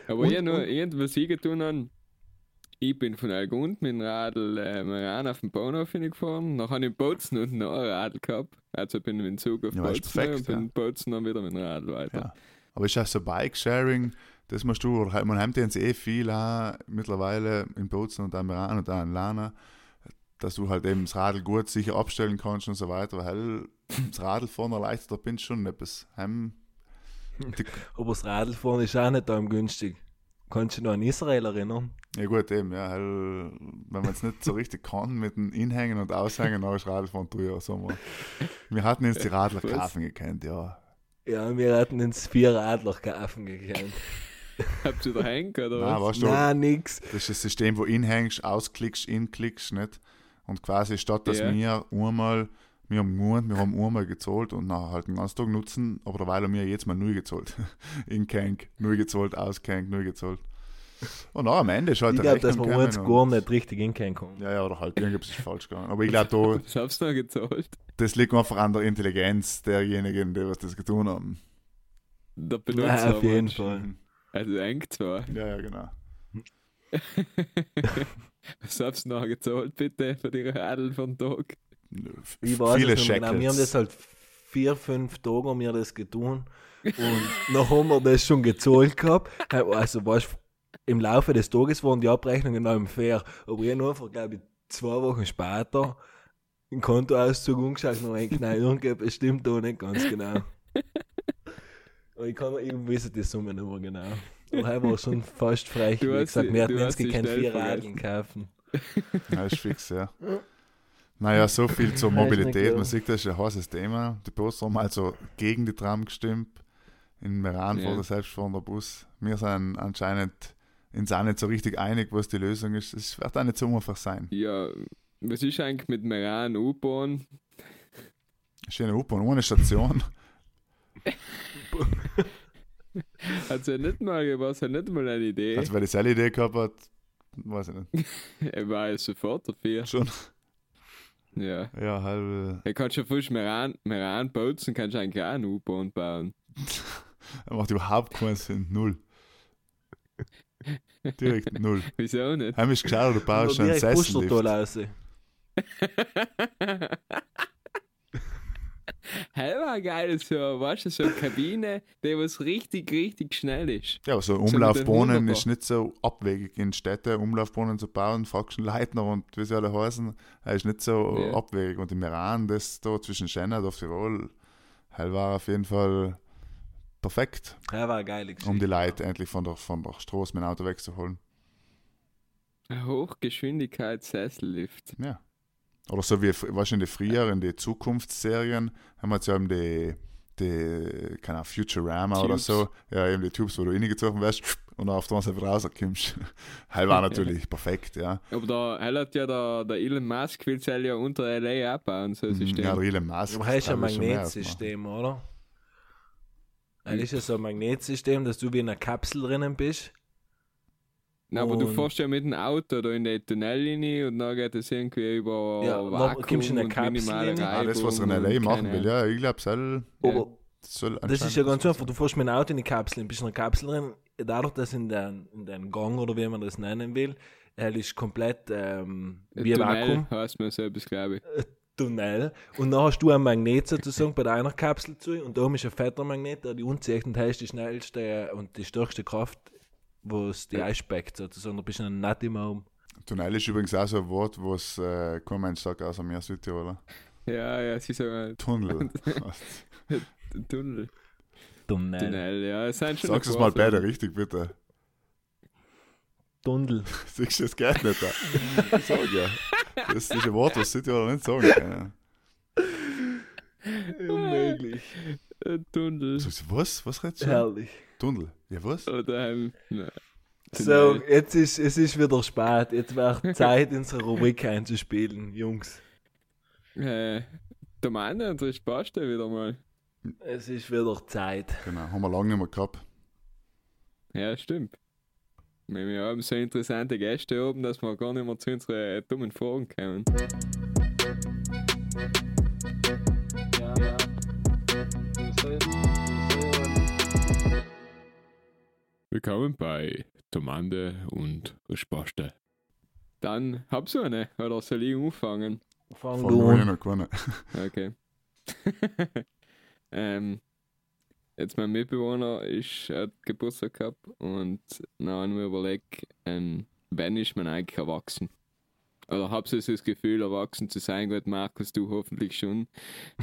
Aber Und- ich nur und- irgendwas ich getan habe, ich bin von Algund mit dem Radl äh, Meran auf den Bahnhof hingefahren, nachher habe ich in Bozen und noch ein Radl gehabt. Also bin ich mit dem Zug auf Ja, Bozen perfekt, und bin ja. in Bozen dann wieder mit dem Radl weiter. Ja. Aber ist auch so Bike-Sharing, das musst du, oder halt, man hat jetzt eh viel auch mittlerweile in Bozen und auch in Meran und auch in Lana, dass du halt eben das Radl gut sicher abstellen kannst und so weiter, weil das Radl vorne erleichtert, da bin ich schon etwas. Heim, Aber das Radlfahren ist auch nicht da günstig. Kannst du dich noch an Israel erinnern? ja gut, eben, ja, halt, wenn man es nicht so richtig kann mit dem Inhängen und Aushängen, dann ist Radlfahren teuer, sagen wir. Wir hatten jetzt die Radler Was? kaufen gekannt, ja. Ja, wir hatten uns vier Radler kaufen gekannt. Habt ihr da hängen oder Nein, was? weißt du, Nein, nix. Das ist das System, wo inhängst, ausklickst, inklickst, nicht? Und quasi statt, dass Ja. wir einmal, wir haben gewohnt, wir haben einmal gezahlt und nachher halt den ganzen Tag nutzen, aber derweil haben wir jetzt mal neu gezahlt. Inkank, neu gezahlt, auskank, neu gezahlt. Und auch am Ende ist halt Ich glaube, dass wir uns gar nicht richtig hinkommen können. Ja, ja, oder halt irgendwas ist falsch gegangen. Aber ich glaube, da, Das hab's noch gezahlt. das liegt einfach an der Intelligenz derjenigen, die was das getan haben. Der Ja, Benutzer. auf jeden? Fall. Also eng zwar. Ja, ja, genau. Was habst du noch gezahlt, bitte, für die Radl von Tag? Ich weiß Viele es genau. Wir haben das halt vier, fünf Tage haben wir das getan. Und noch haben wir das schon gezahlt gehabt. Also, weißt im Laufe des Tages waren die Abrechnungen noch im Fair. Aber ich habe einfach, glaube ich, zwei Wochen später den Kontoauszug umgeschaut und habe nein, irgendetwas stimmt da nicht ganz genau. Aber ich kann mir irgendwie wissen, die Summe nicht mehr genau. Aber er war schon fast frech. Du Wie gesagt, wir hatten insgesamt vier. Radeln kaufen. Ja, ist fix, ja. Naja, so viel zur Mobilität. Man sieht, das ist ein heißes Thema. Die Poster haben also gegen die Tram gestimmt. In Meran Ja. vor der selbstfahrende Bus. Wir sind anscheinend uns auch nicht so richtig einig, was die Lösung ist. Es wird auch nicht so einfach sein. Ja, was ist eigentlich mit Meran U-Bahn? Schöne U-Bahn, ohne Station. Hat ja nicht mal, war ja nicht mal eine Idee. Also, wer die selbe Idee gehabt hat, weiß ich nicht. er war ja sofort dafür. Schon. Ja. Ja, halb. Er kann schon fast Meran, Meran bozen, kannst du eigentlich auch eine U-Bahn bauen. Er macht überhaupt keinen Sinn. Null. Direkt null. Wieso nicht? Heim ist geschaut, du baust schon einen Sessellift. Pustertal raus. Hey, war geil, so, weißt du, so eine Kabine, die was richtig, richtig schnell ist. Ja, aber so Umlaufbahnen Wunderbar. ist nicht so abwegig in Städte, Umlaufbahnen zu bauen, fragst einen Leitner und wie sie alle heißen, er ist nicht so Ja. abwegig. Und im Iran, das da zwischen Schennert auf Tirol, hell war auf jeden Fall perfekt, Ja, war Geschichte. um die Leute endlich von der, von der Straße mit dem Auto wegzuholen. Ein Hochgeschwindigkeits-Sessellift. Ja. Oder so wie, wahrscheinlich früher in die Zukunftsserien, haben wir jetzt ja eben die, die keine Ahnung, Futurama oder Tubes. so, ja, eben die Tubes, wo du reingezogen wirst und dann auf der anderen Seite rauskommst. Hell war natürlich perfekt, ja. Aber da er hat ja der, der Elon Musk will es ja unter LA abbauen, so ein Mhm, System. Ja, der Elon Musk. Aber heißt ja mehr Magnetsystem, oder? Das ist ja so ein Magnetsystem, dass du wie in einer Kapsel drinnen bist. Nein, aber du fährst ja mit dem Auto da in die Tunnellinie und dann geht es irgendwie über Ja, Vakuum in eine und minimale rein. Ah, das, was er in Reibung L.A. machen will, ja, ich glaube, soll, Ja. Aber soll das ist ja ganz einfach. Du fährst mit dem Auto in die Kapsel, bist in einer Kapsel drin. Dadurch, dass in den, in den Gang oder wie man das nennen will, er ist komplett ähm, wie ein Vakuum. heißt so etwas, glaube ich. Tunnel. Und dann hast du ein Magnet sozusagen bei deiner Kapsel zu und da oben ist ein fetter Magnet, der die unzieht und heißt die schnellste und die stärkste Kraft, wo es die einspeckt sozusagen. Da bist du dann nicht immer um. Tunnel ist übrigens auch so ein Wort, was äh, kein Mensch sagt, außer mir Südtiroler. Ja, ja, sie sagen Tunnel. Tunnel. Tunnel. Tunnel, ja. Es sind schon Sag's ein es mal beide richtig, bitte. Tunnel. Siehst du, das geht nicht. da. Ich sag ja. Das ist ein Wort, was dir nicht sagen kann. Unmöglich. Ein Tunnel. Sagst du, was? Was redest du? Herrlich. Tunnel. Ja, was? Oder ähm, nein. So, jetzt ist es ist wieder spät. Jetzt wäre Zeit, unsere Rubrik einzuspielen, Jungs. Äh, der Mann und der Spaß wieder mal. Es ist wieder Zeit. Genau, haben wir lange nicht mehr gehabt. Ja, stimmt. Wir haben so interessante Gäste oben, dass wir gar nicht mehr zu unseren äh, dummen Fragen kommen. Willkommen bei Tomande und Spaste. Dann hab's du eine, oder soll ich anfangen? Fang Von du an. keine. Okay. ähm, jetzt mein Mitbewohner ist, hat Geburtstag gehabt und dann habe ich mir überlegt, ähm, wann ist man eigentlich erwachsen? Oder hab's so das Gefühl, erwachsen zu sein? Gut, Markus, du hoffentlich schon.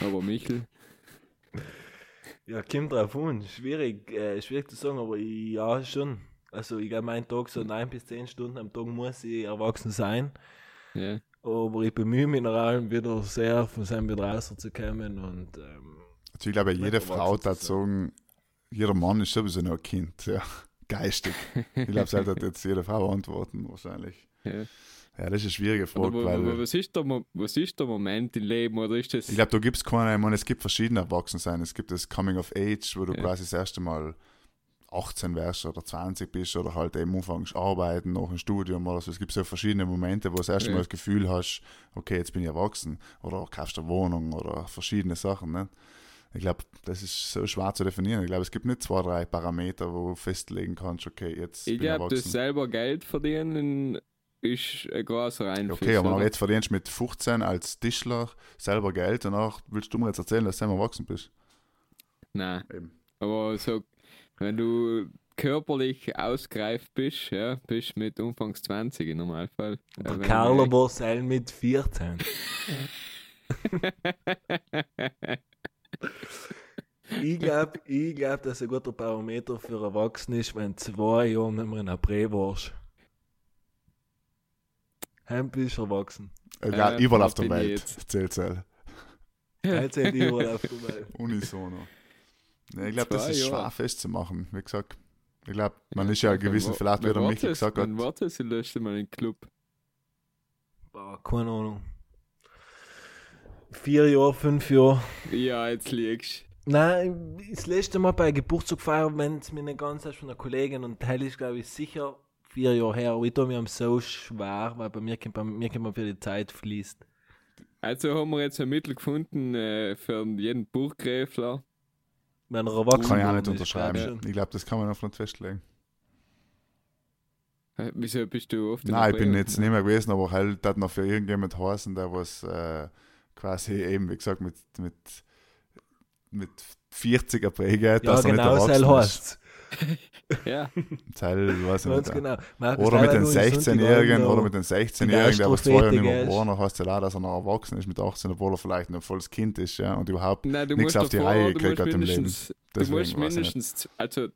Aber Michel, Ja, kommt drauf an. Schwierig, äh, schwierig zu sagen, aber ich, ja, schon. Also, ich glaube, mein Tag so 9 bis 10 Stunden am Tag muss ich erwachsen sein. ja. Aber ich bemühe mich nach allem wieder sehr, von seinem wieder rauszukommen und ähm, Also ich glaube, jede Frau hat zu sagen, jeder Mann ist sowieso noch ein Kind. Ja. Geistig. Ich glaube, das hat jetzt jede Frau antworten, wahrscheinlich. ja. Ja, das ist eine schwierige Frage, wo- weil was, ist der, was ist der Moment im Leben? Oder ist das. ich glaube, da gibt es keine, ich meine, es gibt verschiedene Erwachsensein. Es gibt das Coming of Age, wo du Ja. quasi das erste Mal 18 wärst oder 20 bist oder halt eben anfängst arbeiten nach dem Studium oder so. Es gibt so verschiedene Momente, wo du das erste Ja. Mal das Gefühl hast, okay, jetzt bin ich erwachsen oder kaufst eine Wohnung oder verschiedene Sachen. Ne? Ich glaube, das ist so schwer zu definieren. Ich glaube, es gibt nicht zwei, drei Parameter, wo du festlegen kannst, okay, jetzt ich bin ich glaube, das erwachsen. selber Geld verdienen ist ein großer Einfluss. Okay, aber jetzt verdienst du mit 15 als Tischler selber Geld, danach willst du mir jetzt erzählen, dass du selber erwachsen bist. Nein. Eben. Aber so, wenn du körperlich ausgereift bist, ja, bist mit Umfangs 20 im Normalfall. Der Carlo Borsell mit 14. Ich glaube, ich glaub, dass ein guter Barometer für Erwachsene ist, wenn zwei Jahre nicht mehr in der Prä warst. Bist du erwachsen. Äh, überall auf der Welt jetzt? zählt es. Jetzt sind die überall auf der Welt. Unisono. Nee, ich glaube, das ist schwer Jahre. festzumachen. Wie gesagt, ich glaube, man ist ja gewissen, vielleicht wie der wann Michi gesagt hat, du das letzte Mal im Club? Boah, keine Ahnung. Vier Jahre, fünf Jahre. Ja, jetzt liegst Nein, das letzte Mal bei Geburtstag gefeiert, wenn es mir nicht ganz ist von einer Kollegin und Teil ist, glaube ich, sicher vier Jahre her. Aber ich tue mir so schwer, weil bei mir kommt, bei mir kommt man für die Zeit fließt. Also haben wir jetzt ein Mittel gefunden äh, für jeden Burggräfler. Wenn er erwachsen kann ich auch nicht ist, unterschreiben. glaub ich glaube, das kann man einfach nicht festlegen. Wieso bist du oft in Nein, ich bin jetzt nicht mehr gewesen, aber halt hat noch für irgendjemand heißen, der was äh, quasi eben, wie gesagt, mit, mit, mit 40er Präge, Ja, dass er genau, nicht so erwachsen heißt ist. Ja, Teil, weiß ich Ganz nicht. genau. Oder mit den nur im 16-Jährigen Sonntagabend oder noch- mit den 16-Jährigen, der was Jahre nicht mehr gell? geboren heißt ja auch, dass er noch erwachsen ist mit 18, obwohl er vielleicht noch volles Kind ist, ja, und überhaupt nein, musst auf die davor, Reihe gekriegt hat im Leben. mindestens, du Deswegen musst mindestens, also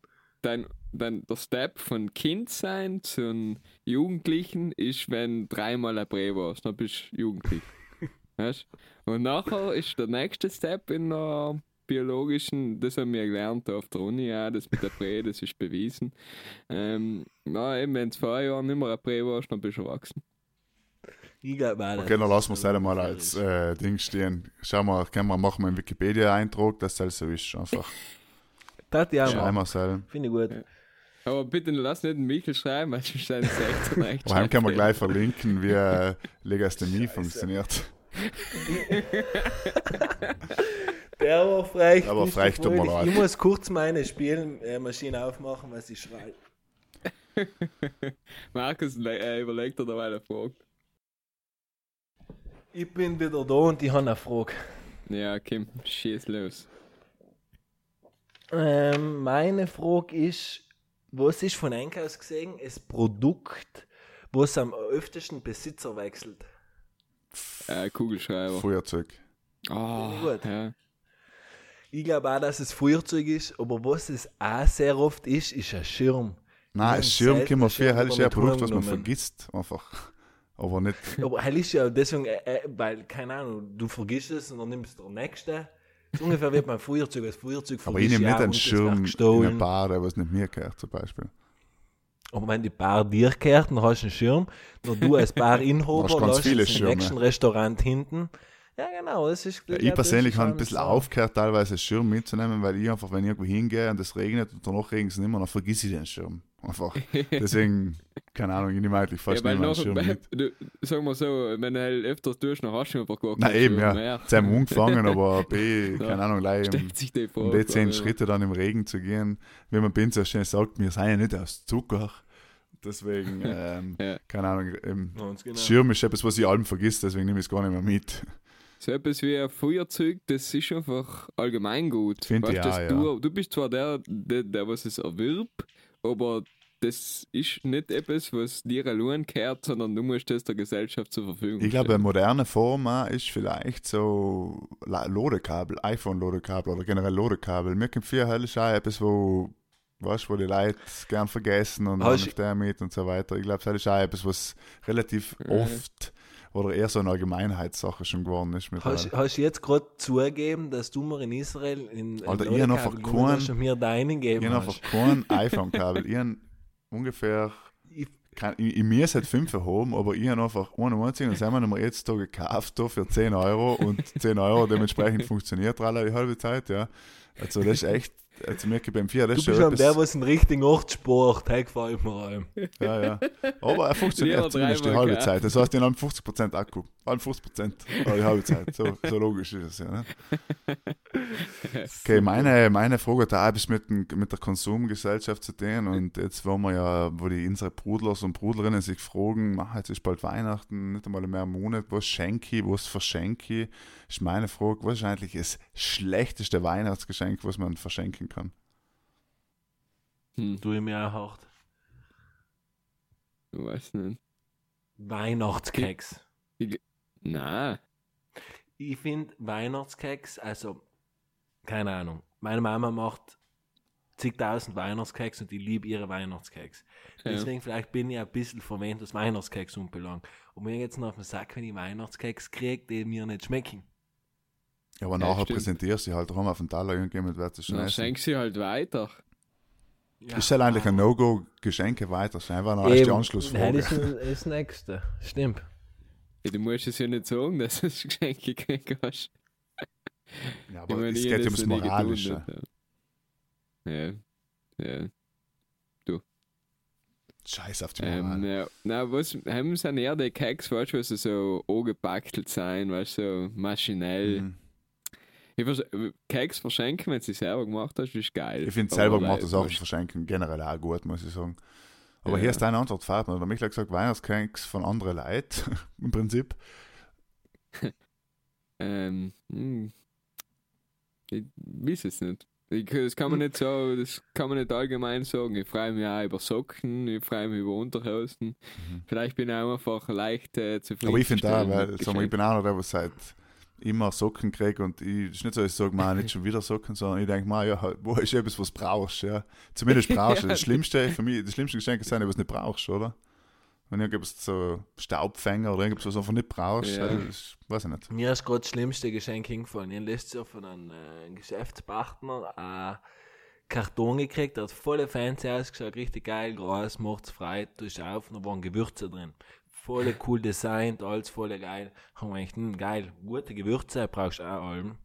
dein, dein, der Step von Kind sein zum Jugendlichen ist, wenn dreimal ein Prä warst, dann bist du jugendlich. weißt? Und nachher ist der nächste Step in der biologischen, das haben wir gelernt auf der Uni, ja, das mit der Prä, das ist bewiesen. Ähm, na, eben, wenn du zwei Jahre nicht mehr ein Prä warst, dann bist du erwachsen. Ich glaube auch, Okay, dann lassen wir es halt mal als äh, Ding stehen. Schauen wir, können wir machen wir einen Wikipedia-Eintrag, dass das so ist. Einfach Das ja, schreiben ja. wir es halt. Finde ich gut. Ja. Aber bitte lass nicht den Michel schreiben, weil sonst sind 16 recht. Aber heim können wir gleich verlinken, wie äh, Legasthemie funktioniert. Der war frech. Der war nicht frech, tut mir leid. Ich muss kurz meine Spielmaschine aufmachen, weil sie schreit. Markus äh, überlegt er dabei eine Frage. Ich bin wieder da und ich habe eine Frage. Ja, Kim, schieß los. Ähm, meine Frage ist, was ist von Einkaufs gesehen das Produkt, was am öftesten Besitzer wechselt? Äh, Kugelschreiber. Feuerzeug. Ah, gut. ja. Ich glaube auch, dass es Feuerzeug ist, aber was es auch sehr oft ist, ist ein Schirm. Nein, Ja, Schirm können wir viel, halt ist ja ein Produkt, was man vergisst. Einfach. Aber nicht. Aber hell ist ja deswegen, äh, äh, weil, keine Ahnung, du vergisst es und dann nimmst du den nächsten. So ungefähr wie beim Feuerzeug. Das Feuerzeug Aber ich nehme nicht einen wird Schirm in einer Bar, der was nicht mir gehört, zum Beispiel. Aber wenn die Bar dir gehört, dann hast du einen Schirm, nur du als Bar-Inhaber lässt Schirme. nächsten Restaurant hinten. Ja, genau, das ist... Ja, ich persönlich habe ein bisschen so. aufgehört, teilweise einen Schirm mitzunehmen, weil ich einfach, wenn ich irgendwo hingehe und es regnet und danach regnet es nicht mehr, dann vergiss ich den Schirm. Einfach. Deswegen, keine Ahnung, ich nehme eigentlich fast ja, nicht mehr noch, einen Schirm mit. du, sagen wir so, wenn du halt öfters tust, dann hast du einfach gar keinen eben, Schirm ja. mehr. Sie haben angefangen, aber B, keine Ahnung, leider um, um die zehn Schritte dann im Regen zu gehen, wie man Bin so schön sagt, wir seien ja nicht aus Zucker. Deswegen, ähm, Ja. keine Ahnung, ähm, Ganz genau. Schirm ist etwas, was ich allem vergisst, deswegen nehme ich es gar nicht mehr mit. So etwas wie ein Feuerzeug, das ist einfach allgemein gut. Find ich Weißt, auch, ja. du, du bist zwar der, der, der, was es erwirbt, aber das ist nicht etwas, was dir allein gehört, sondern du musst das der Gesellschaft zur Verfügung Ich glaube, stellen. eine moderne Form auch ist vielleicht so La- Ladekabel, iPhone-Ladekabel oder generell Ladekabel. Mir kommt viel hell ist auch etwas, wo, weißt, wo die Leute gern vergessen und dann Hast- auf der mit und so weiter. Ich glaube, das ist auch etwas, was relativ Ja. oft oder eher so eine Allgemeinheitssache schon geworden ist. Hast, hast du jetzt gerade zugegeben, dass du mir in Israel in in Alter, ich hab noch und mir deinen Ich gegeben habe hast? einfach kein iPhone-Kabel. Ich habe ungefähr, Ich- kein, ich, ich mir seit fünf haben, aber ich habe einfach einen einzigen und das haben wir jetzt da gekauft da für 10 Euro und 10 Euro dementsprechend funktioniert alle die halbe Zeit, ja. Also das ist echt, also mir beim 4, das Du ist bist schon der, was einen richtigen Ort sport. Hey, gefällt mir allem. ja, ja. Aber er funktioniert zumindest die halbe gekauft. Zeit. Das heißt, in einem 50% Akku. Allem 50% aber die halbe Zeit. So, so logisch ist es ja. Ne? Okay, meine, meine Frage hat auch etwas mit, mit der Konsumgesellschaft zu tun und jetzt wollen wir ja, wo die unsere Brudlers und Brudlerinnen sich fragen, "Ma, jetzt ist bald Weihnachten, nicht einmal mehr einen Monat, was schenke ich, was verschenke ich, ist meine Frage, was ist eigentlich das schlechteste Weihnachtsgeschenk, was man verschenken kann? Hm, Du ich mir ich weiß nicht. Weihnachtskeks. Nein. Ich finde Weihnachtskeks, also, keine Ahnung. Meine Mama macht zigtausend Weihnachtskeks und ich liebe ihre Weihnachtskeks. Ja. Deswegen vielleicht bin ich ein bisschen verwöhnt, was Weihnachtskeks anbelangt. Und mir jetzt noch auf den Sack, wenn ich Weihnachtskeks kriege, die mir nicht schmecken. Ja, aber Ja, nachher stimmt. präsentierst du sie halt daheim auf den Teller, irgendjemand wird es schon Dann essen. schenk sie halt weiter. Ja. Ist halt eigentlich ein No-Go, Geschenke weiter, das ist einfach eine erste Eben. Anschlussfrage. Nein, das ist das Nächste. Stimmt. Ja, du musst es ja nicht sagen, dass du das Geschenk gekriegt hast. Ja, Ich aber meine, es ich geht ums das getan, Moralische. nicht, Ja. Ja. Scheiß auf die Moral. Ähm, ja. Na, was haben sind eher die Keks, weißt du, was so angepackelt sein, weißt du, so maschinell. Mhm. Ich vers Keks verschenken, wenn du sie selber gemacht hast, ist geil. Ich finde selber gemachte Sachen verschenken generell auch gut, muss ich sagen. Aber Ja. hier ist deine Antwort, Fabian. Oder mich hat gesagt, Weihnachtscakes von anderen Leuten, im Prinzip. Ähm, hm. Ich weiß es nicht. Ich, das kann man nicht so, das kann man nicht allgemein sagen. Ich freue mich auch über Socken, ich freue mich über Unterhosen. Vielleicht bin ich auch einfach leicht äh, zufrieden. Mhm. Aber ich finde auch, weil ich bin auch noch der, der seit immer Socken kriegt und ich, es ist nicht so, ich sage, man, nicht schon wieder Socken, sondern ich denke, mal, ja, halt, wo ist etwas, was brauchst, ja. Zumindest brauchst du. Ja. Das Schlimmste für mich, das schlimmste Geschenk ist, wenn du was nicht brauchst, oder? Wenn du irgendwas so Staubfänger oder irgendwas, was du einfach nicht brauchst, Ja. ja. das, weiß ich nicht. Mir ist gerade das schlimmste Geschenk hingefallen. Ich habe letztes Jahr von einem äh, Geschäftspartner einen Karton gekriegt, der hat voll fancy ausgeschaut, richtig geil, groß, macht's frei, tust auf, und da waren Gewürze drin. Voll cool designt, alles voll geil. Haben wir gedacht, hm, geil, gute Gewürze brauchst du auch allem.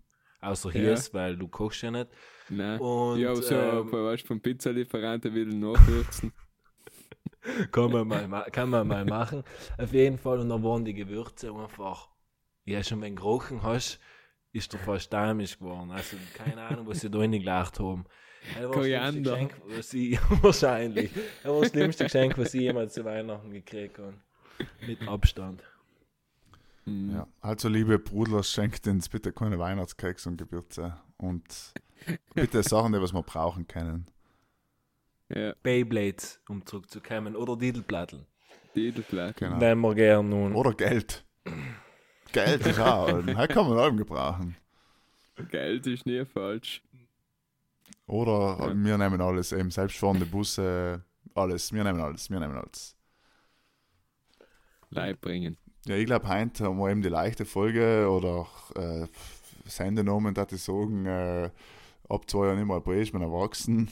Außer hier, Ja. weil du kochst ja nicht. Nein. Und, ja, aber so, ähm, weißt du, vom Pizzalieferanten will nachwürzen. kann man mal, ma- kann man mal machen. Auf jeden Fall, und dann waren die Gewürze einfach, ja, schon wenn du gerochen hast, ist der fast dämisch geworden. Also, keine Ahnung, was sie da reingelacht haben. Das Koriander. Geschenk, was ich, wahrscheinlich. Das war das schlimmste Geschenk, was ich jemals zu Weihnachten gekriegt habe. Mit Abstand. Hm. Ja. Also, liebe Brudler, schenkt uns bitte keine Weihnachtskeks und Gewürze. Und bitte Sachen, die was wir brauchen können. Ja, Beyblades, um zurückzukommen. Oder Didelplatteln. Titelblatt. Genau. Wenn wir gern nun. Oder Geld. Geld ist auch, halt kann man allem gebrauchen. Geld ist nie falsch. Oder Ja. wir nehmen alles, eben selbstfahrende Busse, alles. Wir nehmen alles. Wir nehmen alles. Leib bringen. Ja, ich glaube, heute haben wir eben die leichte Folge oder äh, Sendenamen, dass ich sagen, äh, ab zwei Jahren immer April ist man erwachsen.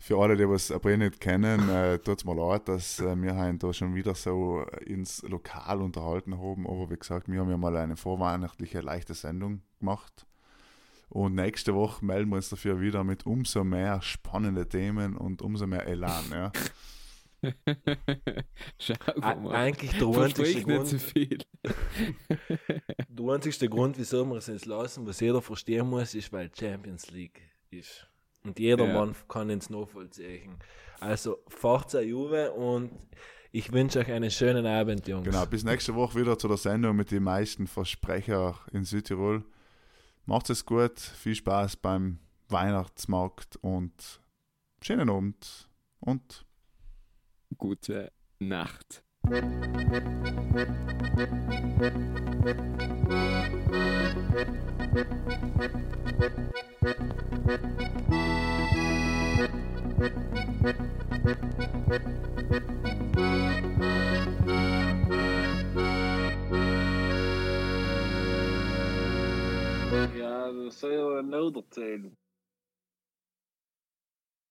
Für alle, die was April nicht kennen, äh, tut es mir leid, dass äh, wir heute da schon wieder so ins Lokal unterhalten haben. Aber wie gesagt, wir haben ja mal eine vorweihnachtliche leichte Sendung gemacht. Und nächste Woche melden wir uns dafür wieder mit umso mehr spannende Themen und umso mehr Elan. Ja. Ä- mal. Eigentlich der nicht Grund, zu viel. der einzigste Grund, wieso wir es jetzt lassen, was jeder verstehen muss, ist, weil Champions League ist. Und jeder Ja. Mann kann ins nachvollziehen. Also, Forza Juve und ich wünsche euch einen schönen Abend, Jungs. Genau, bis nächste Woche wieder zu der Sendung mit den meisten Versprecher in Südtirol. Macht es gut, viel Spaß beim Weihnachtsmarkt und schönen Abend und Gute Nacht. Ja, dat zou je nou erzählen.